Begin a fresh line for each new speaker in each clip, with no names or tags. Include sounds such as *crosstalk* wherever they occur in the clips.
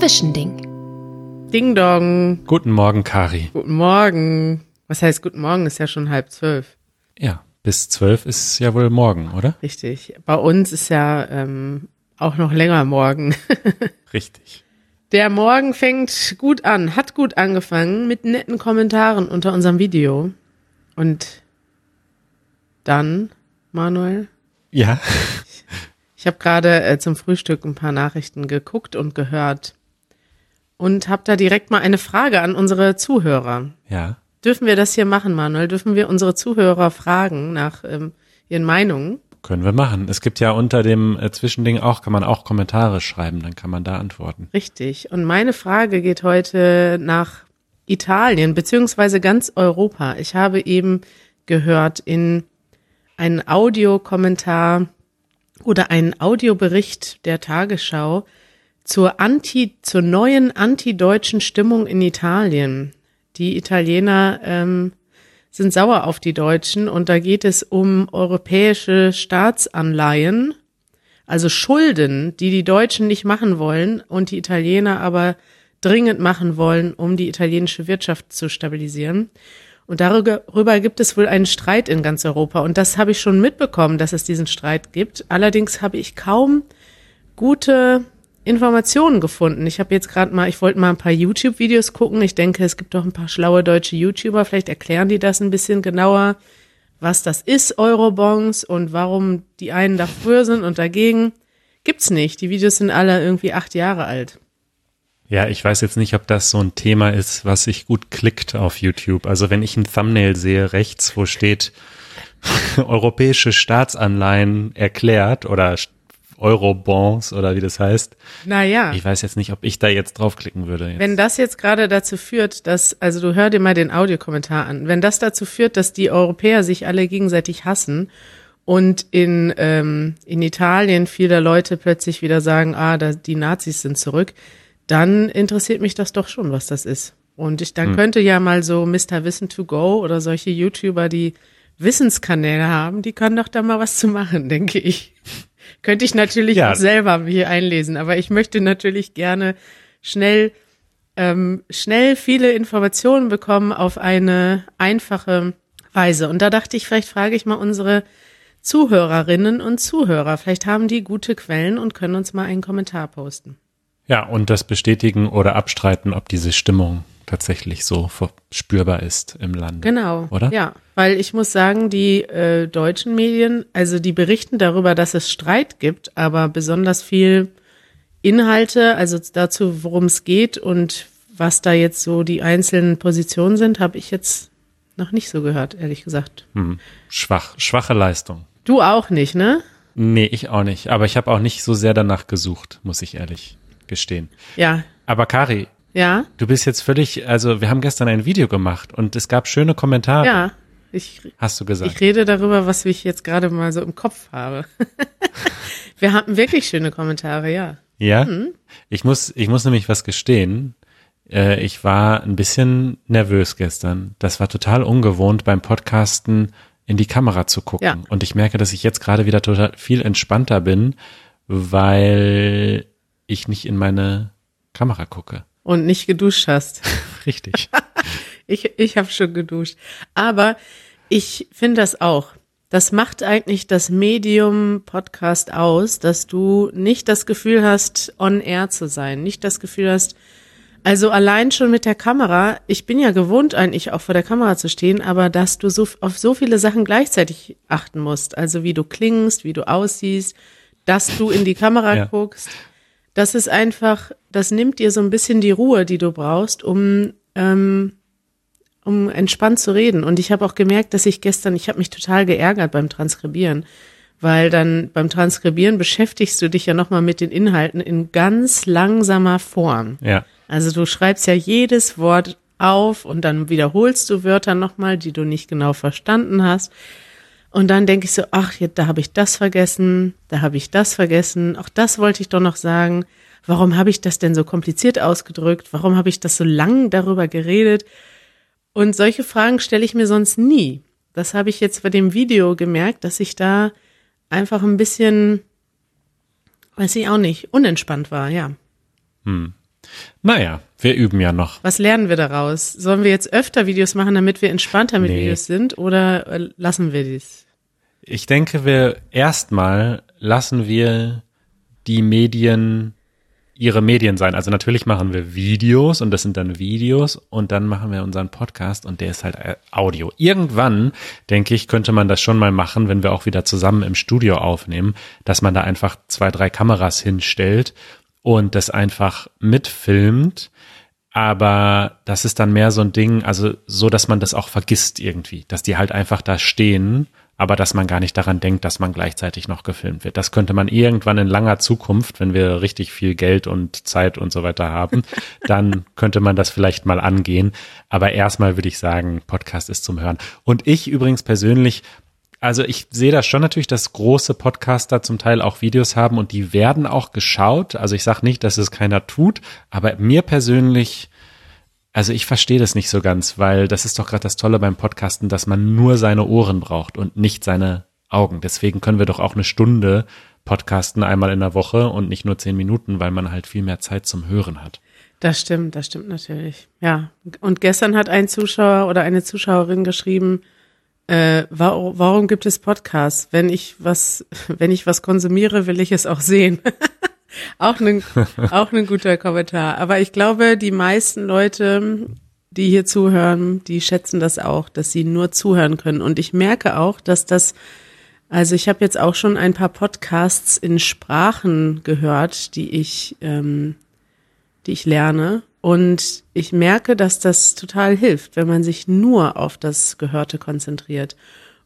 Zwischending.
Ding Dong.
Guten Morgen, Kari.
Guten Morgen. Was heißt guten Morgen? Ist ja schon halb zwölf.
Ja, bis zwölf ist ja wohl morgen, oder?
Richtig. Bei uns ist ja ähm, auch noch länger morgen. *laughs*
Richtig.
Der Morgen fängt gut an, hat gut angefangen mit netten Kommentaren unter unserem Video. Und dann, Manuel,
Ja.
ich habe gerade äh, zum Frühstück ein paar Nachrichten geguckt und gehört und habe da direkt mal eine Frage an unsere Zuhörer.
Ja.
Dürfen wir das hier machen, Manuel? Dürfen wir unsere Zuhörer fragen nach ähm, ihren Meinungen?
Können wir machen. Es gibt ja unter dem äh, Zwischending auch, kann man auch Kommentare schreiben, dann kann man da antworten.
Richtig. Und meine Frage geht heute nach Italien, beziehungsweise ganz Europa. Ich habe eben gehört in einen Audiokommentar oder einen Audiobericht der Tagesschau zur Anti, zur neuen antideutschen Stimmung in Italien. Die Italiener ähm, sind sauer auf die Deutschen und da geht es um europäische Staatsanleihen, also Schulden, die die Deutschen nicht machen wollen und die Italiener aber dringend machen wollen, um die italienische Wirtschaft zu stabilisieren. Und darüber gibt es wohl einen Streit in ganz Europa. Und das habe ich schon mitbekommen, dass es diesen Streit gibt. Allerdings habe ich kaum gute Informationen gefunden. Ich habe jetzt gerade mal, ich wollte mal ein paar YouTube-Videos gucken. Ich denke, es gibt doch ein paar schlaue deutsche YouTuber. Vielleicht erklären die das ein bisschen genauer, was das ist, Eurobonds und warum die einen dafür sind und dagegen. Gibt's nicht. Die Videos sind alle irgendwie acht Jahre alt.
Ja, ich weiß jetzt nicht, ob das so ein Thema ist, was sich gut klickt auf YouTube. Also wenn ich ein Thumbnail sehe rechts, wo steht *laughs* europäische Staatsanleihen erklärt oder Eurobonds oder wie das heißt.
Naja.
Ich weiß jetzt nicht, ob ich da jetzt draufklicken würde. Jetzt.
Wenn das jetzt gerade dazu führt, dass, also du hör dir mal den Audiokommentar an, wenn das dazu führt, dass die Europäer sich alle gegenseitig hassen und in, ähm, in Italien viele Leute plötzlich wieder sagen, ah, da, die Nazis sind zurück, dann interessiert mich das doch schon, was das ist. Und ich, dann
Hm.
könnte ja mal so Mr. Wissen to go oder solche YouTuber, die Wissenskanäle haben, die können doch da mal was zu machen, denke ich. Könnte ich natürlich
Ja.
auch selber hier einlesen, aber ich möchte natürlich gerne schnell, ähm, schnell viele Informationen bekommen auf eine einfache Weise. Und da dachte ich, vielleicht frage ich mal unsere Zuhörerinnen und Zuhörer. Vielleicht haben die gute Quellen und können uns mal einen Kommentar posten.
Ja, und das bestätigen oder abstreiten, ob diese Stimmung tatsächlich so spürbar ist im Land.
Genau.
Oder?
Ja, weil ich muss sagen, die äh, deutschen Medien, also die berichten darüber, dass es Streit gibt, aber besonders viel Inhalte, also dazu, worum es geht und was da jetzt so die einzelnen Positionen sind, habe ich jetzt noch nicht so gehört, ehrlich gesagt.
Hm. Schwach, schwache Leistung.
Du auch nicht, ne?
Nee, ich auch nicht. Aber ich habe auch nicht so sehr danach gesucht, muss ich ehrlich gestehen.
Ja.
Aber Kari,
Ja?
du bist jetzt völlig, also wir haben gestern ein Video gemacht und es gab schöne Kommentare,
Ja. Ich,
hast du gesagt.
ich rede darüber, was ich jetzt gerade mal so im Kopf habe. *laughs* Wir hatten wirklich schöne Kommentare, ja.
ja?
Mhm.
Ich muss, ich muss nämlich was gestehen. Äh, ich war ein bisschen nervös gestern. Das war total ungewohnt beim Podcasten in die Kamera zu gucken.
Ja.
Und ich merke, dass ich jetzt gerade wieder total viel entspannter bin, weil ich nicht in meine Kamera gucke.
Und nicht geduscht hast. *laughs*
Richtig. *laughs*
Ich, ich habe schon geduscht. Aber ich finde das auch. Das macht eigentlich das Medium Podcast aus, dass du nicht das Gefühl hast, on air zu sein, nicht das Gefühl hast, also allein schon mit der Kamera, ich bin ja gewohnt eigentlich auch vor der Kamera zu stehen, aber dass du so auf so viele Sachen gleichzeitig achten musst, also wie du klingst, wie du aussiehst, dass du in die Kamera
Ja.
guckst, das ist einfach, das nimmt dir so ein bisschen die Ruhe, die du brauchst, um ähm, um entspannt zu reden. Und ich habe auch gemerkt, dass ich gestern, ich habe mich total geärgert beim Transkribieren, weil dann beim Transkribieren beschäftigst du dich ja nochmal mit den Inhalten in ganz langsamer Form.
Ja.
Also du schreibst ja jedes Wort auf und dann wiederholst du Wörter nochmal, die du nicht genau verstanden hast. Und dann denke ich so, ach, jetzt, da habe ich das vergessen, da habe ich das vergessen, auch das wollte ich doch noch sagen. Warum habe ich das denn so kompliziert ausgedrückt? Warum habe ich das so lang darüber geredet? Und solche Fragen stelle ich mir sonst nie. Das habe ich jetzt bei dem Video gemerkt, dass ich da einfach ein bisschen, weiß ich auch nicht, unentspannt war, ja.
Naja, wir üben ja noch.
Was lernen wir daraus? Sollen wir jetzt öfter Videos machen, damit wir entspannter mit
Nee.
Videos sind oder äh, lassen wir dies?
Ich denke, wir erstmal lassen wir die Medien ihre Medien sein. Also natürlich machen wir Videos und das sind dann Videos und dann machen wir unseren Podcast und der ist halt äh, Audio. Irgendwann, denke ich, könnte man das schon mal machen, wenn wir auch wieder zusammen im Studio aufnehmen, dass man da einfach zwei, drei Kameras hinstellt und das einfach mitfilmt. Aber das ist dann mehr so ein Ding, also so, dass man das auch vergisst irgendwie, dass die halt einfach da stehen, aber dass man gar nicht daran denkt, dass man gleichzeitig noch gefilmt wird. Das könnte man irgendwann in langer Zukunft, wenn wir richtig viel Geld und Zeit und so weiter haben, *laughs* dann könnte man das vielleicht mal angehen. Aber erstmal würde ich sagen, Podcast ist zum Hören. Und ich übrigens persönlich also ich sehe das schon natürlich, dass große Podcaster zum Teil auch Videos haben und die werden auch geschaut. Also ich sage nicht, dass es keiner tut, aber mir persönlich, also ich verstehe das nicht so ganz, weil das ist doch gerade das Tolle beim Podcasten, dass man nur seine Ohren braucht und nicht seine Augen. Deswegen können wir doch auch eine Stunde podcasten einmal in der Woche und nicht nur zehn Minuten, weil man halt viel mehr Zeit zum Hören hat.
Das stimmt, das stimmt natürlich. Ja. Und gestern hat ein Zuschauer oder eine Zuschauerin geschrieben, äh, warum, warum gibt es Podcasts? Wenn ich was, *laughs* wenn ich was konsumiere, will ich es auch sehen. *laughs* auch ein, *laughs* auch ein guter Kommentar. Aber ich glaube, die meisten Leute, die hier zuhören, die schätzen das auch, dass sie nur zuhören können. Und ich merke auch, dass das, also ich habe jetzt auch schon ein paar Podcasts in Sprachen gehört, die ich, ähm, die ich lerne. Und ich merke, dass das total hilft, wenn man sich nur auf das Gehörte konzentriert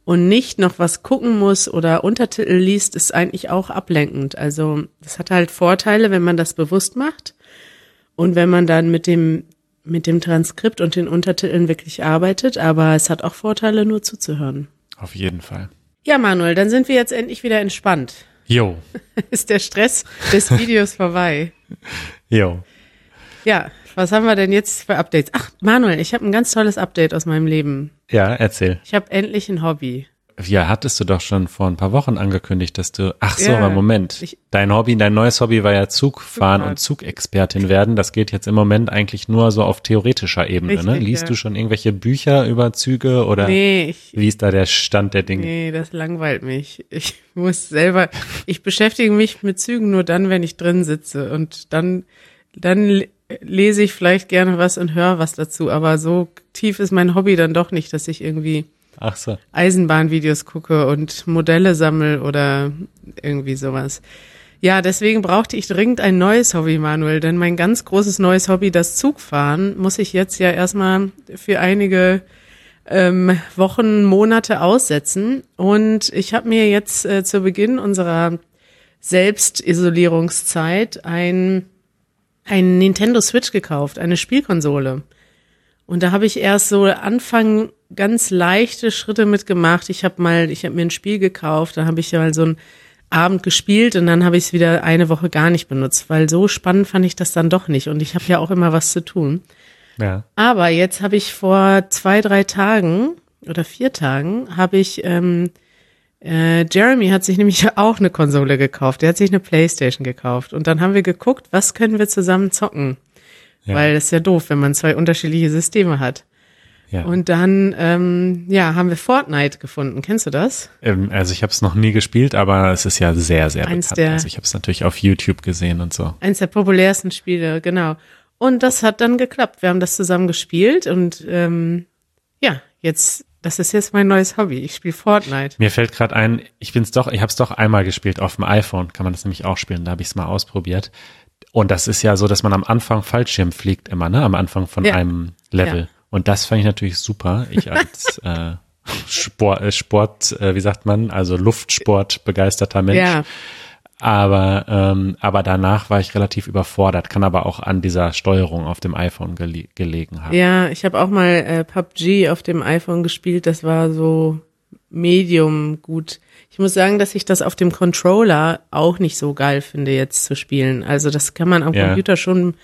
und nicht noch was gucken muss oder Untertitel liest, ist eigentlich auch ablenkend. Also das hat halt Vorteile, wenn man das bewusst macht und wenn man dann mit dem mit dem Transkript und den Untertiteln wirklich arbeitet, aber es hat auch Vorteile, nur zuzuhören.
Auf jeden Fall.
Ja, Manuel, dann sind wir jetzt endlich wieder entspannt.
Jo, *laughs*
Ist der Stress des Videos vorbei?
jo.
Ja, was haben wir denn jetzt für Updates? Ach, Manuel, ich habe ein ganz tolles Update aus meinem Leben.
Ja, erzähl.
Ich habe endlich ein Hobby.
Ja, hattest du doch schon vor ein paar Wochen angekündigt, dass du. Ach so,
Ja,
aber Moment.
ich-
dein Hobby, dein neues Hobby war ja Zugfahren
Zugfahren.
und Zugexpertin werden. Das geht jetzt im Moment eigentlich nur so auf theoretischer Ebene. ne?
Richtig,
Liest
ja.
du schon irgendwelche Bücher über Züge oder
Nee, ich,
wie ist da der Stand der Dinge?
nee, das langweilt mich. Ich *laughs* muss selber, ich beschäftige mich mit Zügen nur dann, wenn ich drin sitze und dann, dann lese ich vielleicht gerne was und höre was dazu, aber so tief ist mein Hobby dann doch nicht, dass ich irgendwie
Ach so.
Eisenbahnvideos gucke und Modelle sammel oder irgendwie sowas. Ja, deswegen brauchte ich dringend ein neues Hobby, Manuel, denn mein ganz großes neues Hobby, das Zugfahren, muss ich jetzt ja erstmal für einige ähm, Wochen, Monate aussetzen. Und ich habe mir jetzt äh, zu Beginn unserer Selbstisolierungszeit ein, ein Nintendo Switch gekauft, eine Spielkonsole. Und da habe ich erst so Anfang ganz leichte Schritte mitgemacht. Ich habe mal, ich habe mir ein Spiel gekauft, da habe ich mal so einen Abend gespielt und dann habe ich es wieder eine Woche gar nicht benutzt, weil so spannend fand ich das dann doch nicht. Und ich habe ja auch immer was zu tun.
Ja.
Aber jetzt habe ich vor zwei, drei Tagen oder vier Tagen habe ich, ähm, äh, Jeremy hat sich nämlich *laughs* auch eine Konsole gekauft. Er hat sich eine Playstation gekauft. Und dann haben wir geguckt, was können wir zusammen zocken.
Ja.
Weil das ist ja doof, wenn man zwei unterschiedliche Systeme hat.
ja.
Und dann, ähm, ja, haben wir Fortnite gefunden. Kennst du das?
Ähm, also ich habe es noch nie gespielt, aber es ist ja sehr, sehr
Eins
bekannt.
der-
also ich habe es natürlich auf YouTube gesehen und so.
Eins der populärsten Spiele, genau. Und das hat dann geklappt. Wir haben das zusammen gespielt und ähm, ja, jetzt, das ist jetzt mein neues Hobby. Ich spiele Fortnite.
Mir fällt gerade ein, ich bin's doch, ich habe es doch einmal gespielt auf dem iPhone, kann man das nämlich auch spielen, da habe ich es mal ausprobiert. Und das ist ja so, dass man am Anfang Fallschirm fliegt immer, ne? Am Anfang von
Ja.
einem Level.
Ja.
Und das fand ich natürlich super. Ich als *laughs* äh, Sport, äh, Sport äh, wie sagt man, also Luftsport begeisterter Mensch.
Ja,
Aber, ähm, aber danach war ich relativ überfordert, kann aber auch an dieser Steuerung auf dem iPhone gele gelegen haben.
ja, ich habe auch mal äh, PUBG auf dem iPhone gespielt. Das war so medium gut. Ich muss sagen, dass ich das auf dem Controller auch nicht so geil finde, jetzt zu spielen. Also das kann man am
Ja.
Computer schon,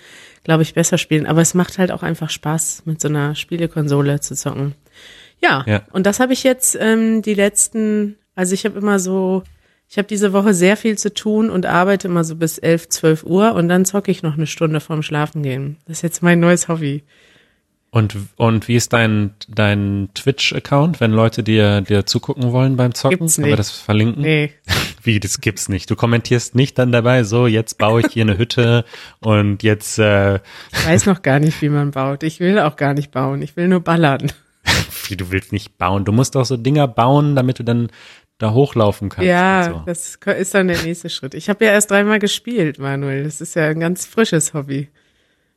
glaube ich, besser spielen. Aber es macht halt auch einfach Spaß, mit so einer Spielekonsole zu zocken. Ja,
Ja.
und das habe ich jetzt ähm, die letzten, also ich habe immer so, Ich habe diese Woche sehr viel zu tun und arbeite immer so bis 11, 12 Uhr und dann zocke ich noch eine Stunde vorm Schlafengehen. Das ist jetzt mein neues Hobby.
Und, und wie ist dein, dein Twitch-Account, wenn Leute dir, dir zugucken wollen beim Zocken?
Gibt's nicht.
wir das verlinken?
Nee. *laughs*
Wie, das gibt's nicht. Du kommentierst nicht dann dabei, so, jetzt baue ich hier eine Hütte *laughs* und jetzt, äh,
Ich weiß noch gar nicht, wie man baut. Ich will auch gar nicht bauen. Ich will nur ballern. *laughs*
wie, du willst nicht bauen. Du musst doch so Dinger bauen, damit du dann da hochlaufen kannst.
Ja,
und so.
das ist dann der nächste Schritt. Ich habe ja erst dreimal gespielt, Manuel. Das ist ja ein ganz frisches Hobby.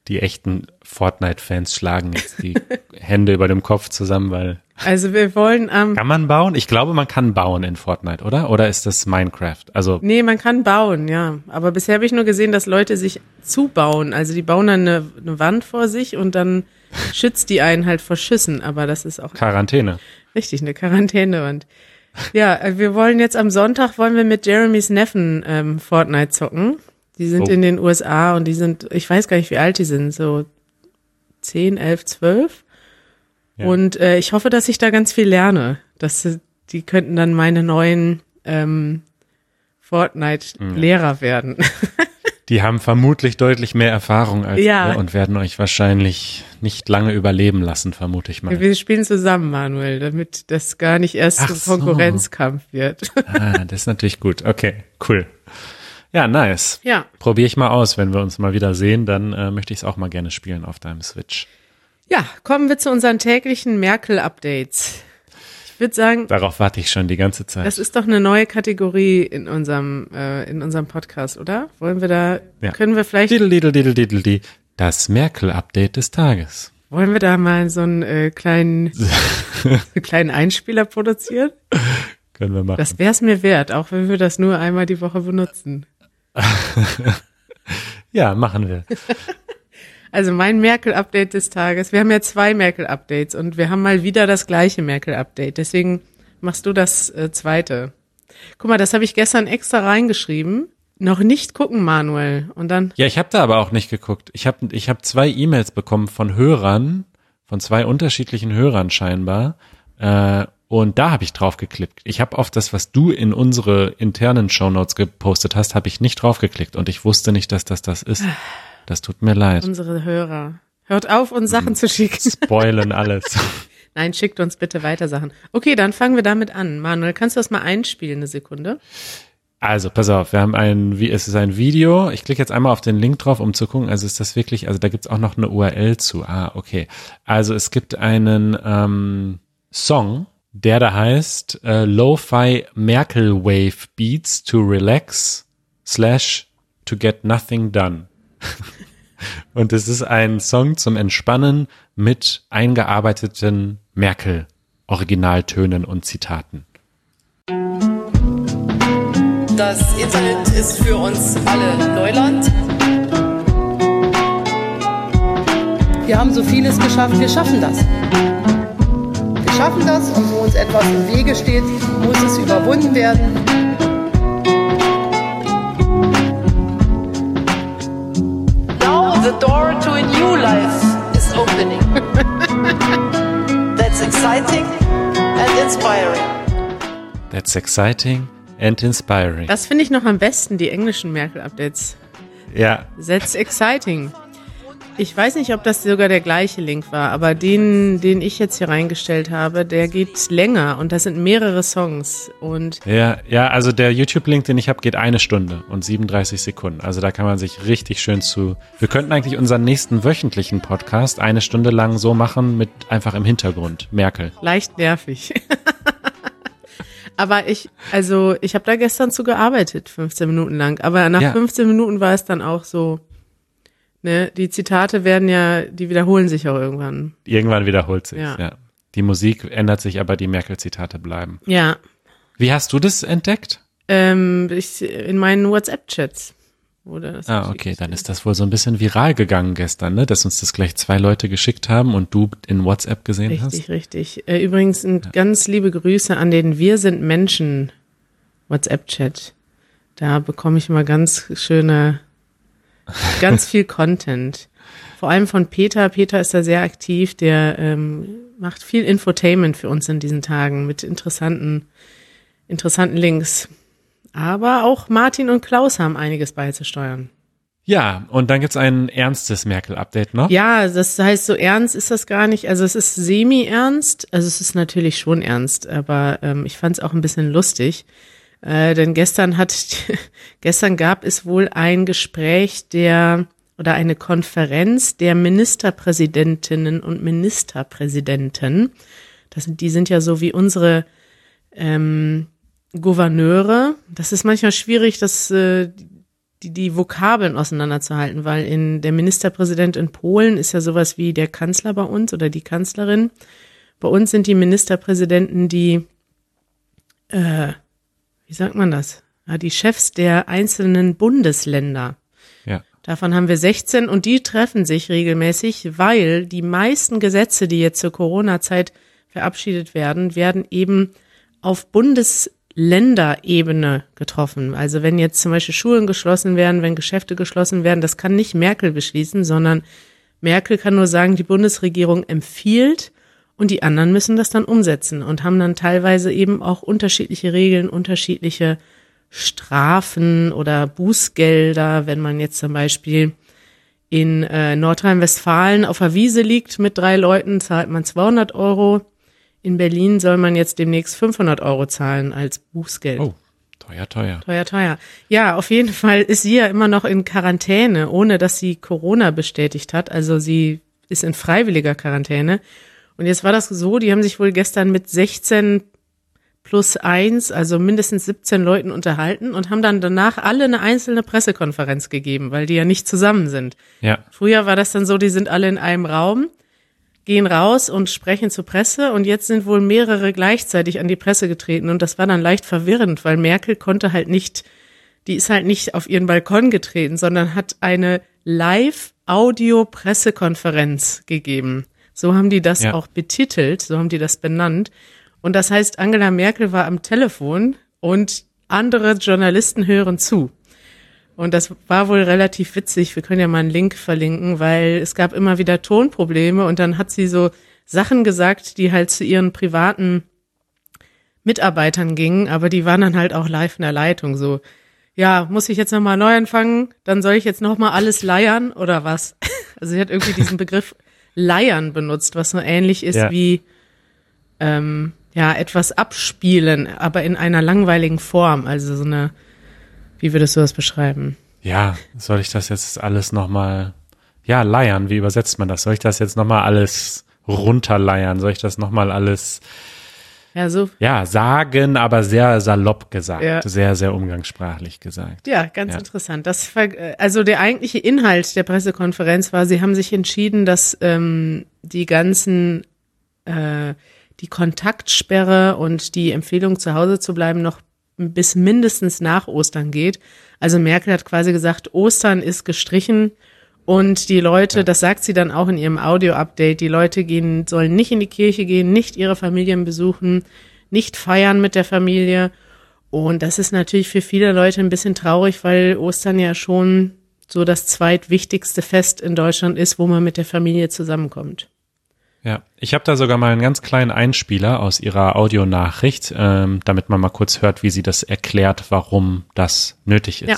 Die echten Fortnite-Fans schlagen jetzt die *laughs* Hände über dem Kopf zusammen, weil,
Also wir wollen am
kann man bauen? Ich glaube, man kann bauen in Fortnite, oder? Oder ist das Minecraft? Also,
Nee, man kann bauen, ja. Aber bisher habe ich nur gesehen, dass Leute sich zubauen. Also die bauen dann eine, eine Wand vor sich und dann *laughs* schützt die einen halt vor Schüssen. Aber das ist auch
Quarantäne.
richtig eine Quarantänewand. Ja, äh, wir wollen jetzt am Sonntag wollen wir mit Jeremys Neffen ähm, Fortnite zocken. Die sind
Oh.
in den USA und die sind, ich weiß gar nicht, wie alt die sind, so 10, 11, 12.
Ja.
Und äh, ich hoffe, dass ich da ganz viel lerne. Dass sie- die könnten dann meine neuen ähm, Fortnite-Lehrer werden. *laughs*
Die haben vermutlich deutlich mehr Erfahrung als
Ja.
ihr und werden euch wahrscheinlich nicht lange überleben lassen, vermute ich mal.
Wir spielen zusammen, Manuel, damit das gar nicht erst
Ach
ein
so.
Konkurrenzkampf wird. *laughs*
Ah, das ist natürlich gut. Okay, cool. Ja, nice.
ja.
Probiere ich mal aus. Wenn wir uns mal wieder sehen, dann äh, möchte ich es auch mal gerne spielen auf deinem Switch.
Ja, kommen wir zu unseren täglichen Merkel-Updates. Würde sagen,
Darauf warte ich schon die ganze Zeit.
das ist doch eine neue Kategorie in unserem, äh, in unserem Podcast, oder? Wollen wir da,
Ja.
können wir vielleicht,
Diddle, diddle, diddle, diddle, di. Das Merkel-Update des Tages.
wollen wir da mal so einen äh, kleinen, *laughs* einen kleinen Einspieler produzieren?
Können wir machen.
Das wär's mir wert, auch wenn wir das nur einmal die Woche benutzen. *laughs*
ja, machen wir.
Also mein Merkel-Update des Tages. Wir haben ja zwei Merkel-Updates und wir haben mal wieder das gleiche Merkel-Update. Deswegen machst du das äh, zweite. Guck mal, das habe ich gestern extra reingeschrieben. Noch nicht gucken, Manuel. Und dann,
Ja, ich habe da aber auch nicht geguckt. Ich habe ich hab zwei E-Mails bekommen von Hörern, von zwei unterschiedlichen Hörern scheinbar. Äh, und da habe ich drauf geklickt. Ich habe auf das, was du in unsere internen Shownotes gepostet hast, habe ich nicht drauf geklickt und ich wusste nicht, dass das das ist. *sighs* Das tut mir leid.
unsere Hörer. Hört auf, uns Sachen zu schicken.
Spoilen *laughs* alles.
Nein, schickt uns bitte weiter Sachen. Okay, dann fangen wir damit an. Manuel, kannst du das mal einspielen, eine Sekunde?
Also, pass auf, wir haben ein, wie es ist ein Video. Ich klicke jetzt einmal auf den Link drauf, um zu gucken. Also ist das wirklich, also da gibt's auch noch eine URL zu. Ah, okay. Also es gibt einen ähm, Song, der da heißt äh, Lo-Fi Merkel Wave Beats to Relax slash to get nothing done. *laughs* Und es ist ein Song zum Entspannen mit eingearbeiteten Merkel-Originaltönen und Zitaten.
Das Internet ist für uns alle Neuland. Wir haben so vieles geschafft, wir schaffen das. Wir schaffen das und wo uns etwas im Wege steht, muss es überwunden werden. Door to a new life is opening. *laughs* That's exciting and inspiring.
That's exciting and inspiring.
Das finde ich noch am besten, die englischen Merkel-Updates.
Ja,
That's exciting. Ich weiß nicht, ob das sogar der gleiche Link war, aber den, den ich jetzt hier reingestellt habe, der geht länger und das sind mehrere Songs. Und
ja, ja, also der YouTube-Link, den ich habe, geht eine Stunde und 37 Sekunden. Also da kann man sich richtig schön zu. Wir könnten eigentlich unseren nächsten wöchentlichen Podcast eine Stunde lang so machen mit einfach im Hintergrund. Merkel.
leicht nervig. *laughs* aber ich, also ich habe da gestern zu gearbeitet, 15 Minuten lang. Aber nach
Ja.
15 Minuten war es dann auch so, ne, die Zitate werden ja, die wiederholen sich auch irgendwann.
Irgendwann wiederholt sich.
Ja.
Ja. Die Musik ändert sich, aber die Merkel-Zitate bleiben.
Ja,
Wie hast du das entdeckt?
ähm, ich, in meinen WhatsApp-Chats. Wurde das
Ah, okay, dann ist das wohl so ein bisschen viral gegangen gestern, ne? Dass uns das gleich zwei Leute geschickt haben und du in WhatsApp gesehen
Richtig,
hast.
richtig. Äh, übrigens ein ganz liebe Grüße an den Wir sind Menschen WhatsApp-Chat. Da bekomme ich immer ganz schöne, *laughs* ganz viel Content. Vor allem von Peter. Peter ist da sehr aktiv. Der ähm, macht viel Infotainment für uns in diesen Tagen mit interessanten, interessanten Links. Aber auch Martin und Klaus haben einiges beizusteuern.
Ja, und dann gibt's ein ernstes Merkel-Update noch.
Ja, das heißt, so ernst ist das gar nicht. Also es ist semi-ernst. Also es ist natürlich schon ernst, aber ähm, ich fand es auch ein bisschen lustig. Äh, denn gestern hat, *laughs* gestern gab es wohl ein Gespräch der oder eine Konferenz der Ministerpräsidentinnen und Ministerpräsidenten. Das sind, die sind ja so wie unsere ähm, Gouverneure. Das ist manchmal schwierig, das äh, die, die Vokabeln auseinanderzuhalten, weil in der Ministerpräsident in Polen ist ja sowas wie der Kanzler bei uns oder die Kanzlerin. Bei uns sind die Ministerpräsidenten die, äh, wie sagt man das? Ja, die Chefs der einzelnen Bundesländer.
Ja.
Davon haben wir 16 und die treffen sich regelmäßig, weil die meisten Gesetze, die jetzt zur Corona-Zeit verabschiedet werden, werden eben auf Bundes Länderebene getroffen. Also wenn jetzt zum Beispiel Schulen geschlossen werden, wenn Geschäfte geschlossen werden, das kann nicht Merkel beschließen, sondern Merkel kann nur sagen, die Bundesregierung empfiehlt und die anderen müssen das dann umsetzen und haben dann teilweise eben auch unterschiedliche Regeln, unterschiedliche Strafen oder Bußgelder, wenn man jetzt zum Beispiel in äh, Nordrhein-Westfalen auf der Wiese liegt mit drei Leuten, zahlt man 200 Euro in Berlin soll man jetzt demnächst 500 Euro zahlen als Bußgeld.
Oh, teuer, teuer.
Teuer, teuer. Ja, auf jeden Fall ist sie ja immer noch in Quarantäne, ohne dass sie Corona bestätigt hat. Also sie ist in freiwilliger Quarantäne. Und jetzt war das so, die haben sich wohl gestern mit 16 plus eins, also mindestens 17 Leuten unterhalten und haben dann danach alle eine einzelne Pressekonferenz gegeben, weil die ja nicht zusammen sind.
Ja.
Früher war das dann so, die sind alle in einem Raum gehen raus und sprechen zur Presse und jetzt sind wohl mehrere gleichzeitig an die Presse getreten und das war dann leicht verwirrend, weil Merkel konnte halt nicht, die ist halt nicht auf ihren Balkon getreten, sondern hat eine Live-Audio-Pressekonferenz gegeben. So haben die das ja. auch betitelt, so haben die das benannt. Und das heißt, Angela Merkel war am Telefon und andere Journalisten hören zu. Und das war wohl relativ witzig. Wir können ja mal einen Link verlinken, weil es gab immer wieder Tonprobleme und dann hat sie so Sachen gesagt, die halt zu ihren privaten Mitarbeitern gingen, aber die waren dann halt auch live in der Leitung so. Ja, muss ich jetzt nochmal neu anfangen? Dann soll ich jetzt nochmal alles leiern oder was? *laughs* Also sie hat irgendwie diesen *laughs* Begriff leiern benutzt, was so ähnlich ist ja. wie ähm, ja etwas abspielen, aber in einer langweiligen Form. Also so eine wie würdest du das beschreiben?
Ja, soll ich das jetzt alles nochmal, ja, leiern, wie übersetzt man das? Soll ich das jetzt nochmal alles runterleiern? Soll ich das nochmal alles,
ja, so.
Ja, sagen, aber sehr salopp gesagt, ja. sehr, sehr umgangssprachlich gesagt.
Ja, ganz ja. interessant. Das, also der eigentliche Inhalt der Pressekonferenz war, sie haben sich entschieden, dass ähm, die ganzen, äh, die Kontaktsperre und die Empfehlung zu Hause zu bleiben noch bis mindestens nach Ostern geht. Also Merkel hat quasi gesagt, Ostern ist gestrichen und die Leute, ja. das sagt sie dann auch in ihrem Audio-Update, die Leute gehen, sollen nicht in die Kirche gehen, nicht ihre Familien besuchen, nicht feiern mit der Familie. Und das ist natürlich für viele Leute ein bisschen traurig, weil Ostern ja schon so das zweitwichtigste Fest in Deutschland ist, wo man mit der Familie zusammenkommt.
Ja, ich habe da sogar mal einen ganz kleinen Einspieler aus ihrer Audionachricht, ähm, damit man mal kurz hört, wie sie das erklärt, warum das nötig ist.
Ja.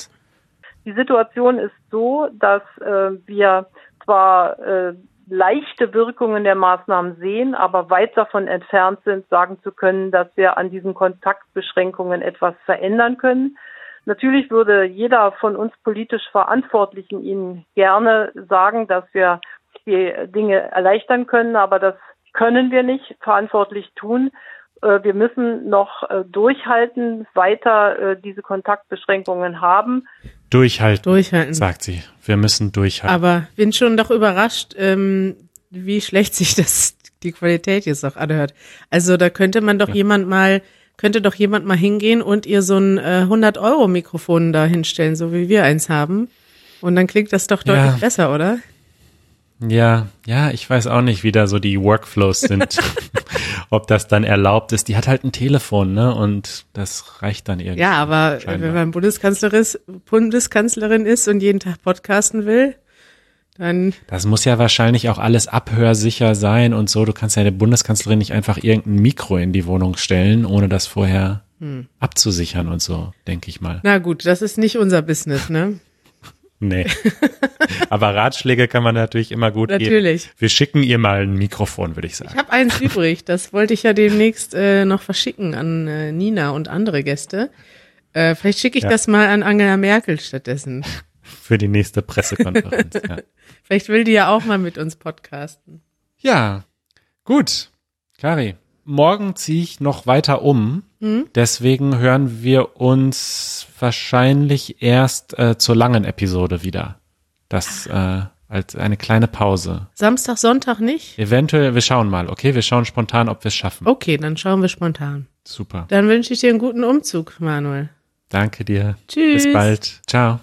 Die Situation ist so, dass äh, wir zwar äh, leichte Wirkungen der Maßnahmen sehen, aber weit davon entfernt sind, sagen zu können, dass wir an diesen Kontaktbeschränkungen etwas verändern können. Natürlich würde jeder von uns politisch Verantwortlichen Ihnen gerne sagen, dass wir die Dinge erleichtern können, aber das können wir nicht verantwortlich tun. Äh, wir müssen noch äh, durchhalten, weiter äh, diese Kontaktbeschränkungen haben.
Durchhalten, durchhalten, sagt sie. Wir müssen durchhalten.
Aber bin schon doch überrascht, ähm, wie schlecht sich das die Qualität jetzt auch anhört. Also da könnte man doch ja. jemand mal könnte doch jemand mal hingehen und ihr so ein äh, 100 Euro Mikrofon da hinstellen, so wie wir eins haben. Und dann klingt das doch deutlich ja. besser, oder?
Ja, ja, ich weiß auch nicht, wie da so die Workflows sind. *laughs* Ob das dann erlaubt ist. Die hat halt ein Telefon, ne? Und das reicht dann irgendwie.
Ja, aber scheinbar. wenn man Bundeskanzlerin ist, Bundeskanzlerin ist und jeden Tag podcasten will, dann.
Das muss ja wahrscheinlich auch alles abhörsicher sein und so. Du kannst ja der Bundeskanzlerin nicht einfach irgendein Mikro in die Wohnung stellen, ohne das vorher abzusichern und so, denke ich mal.
Na gut, das ist nicht unser Business, ne?
Nee. *laughs* Aber Ratschläge kann man natürlich immer gut
Natürlich.
geben. Wir schicken ihr mal ein Mikrofon, würde ich
Ich
sagen.
habe eins übrig, das wollte ich ja demnächst äh, noch verschicken an äh, Nina und andere Gäste. Äh, vielleicht schicke ich
Ja.
das mal an Angela Merkel stattdessen. *laughs*
Für die nächste Pressekonferenz. ja. *laughs*
Vielleicht will die ja auch mal mit uns podcasten.
ja, gut. Kari, morgen ziehe ich noch weiter um. Deswegen hören wir uns wahrscheinlich erst äh, zur langen Episode wieder. Das äh, als eine kleine Pause.
Samstag, Sonntag nicht?
Eventuell, wir schauen mal, okay? Wir schauen spontan, ob wir es schaffen.
Okay, dann schauen wir spontan.
Super.
Dann wünsche ich dir einen guten Umzug, Manuel.
Danke dir.
Tschüss.
Bis bald. Ciao.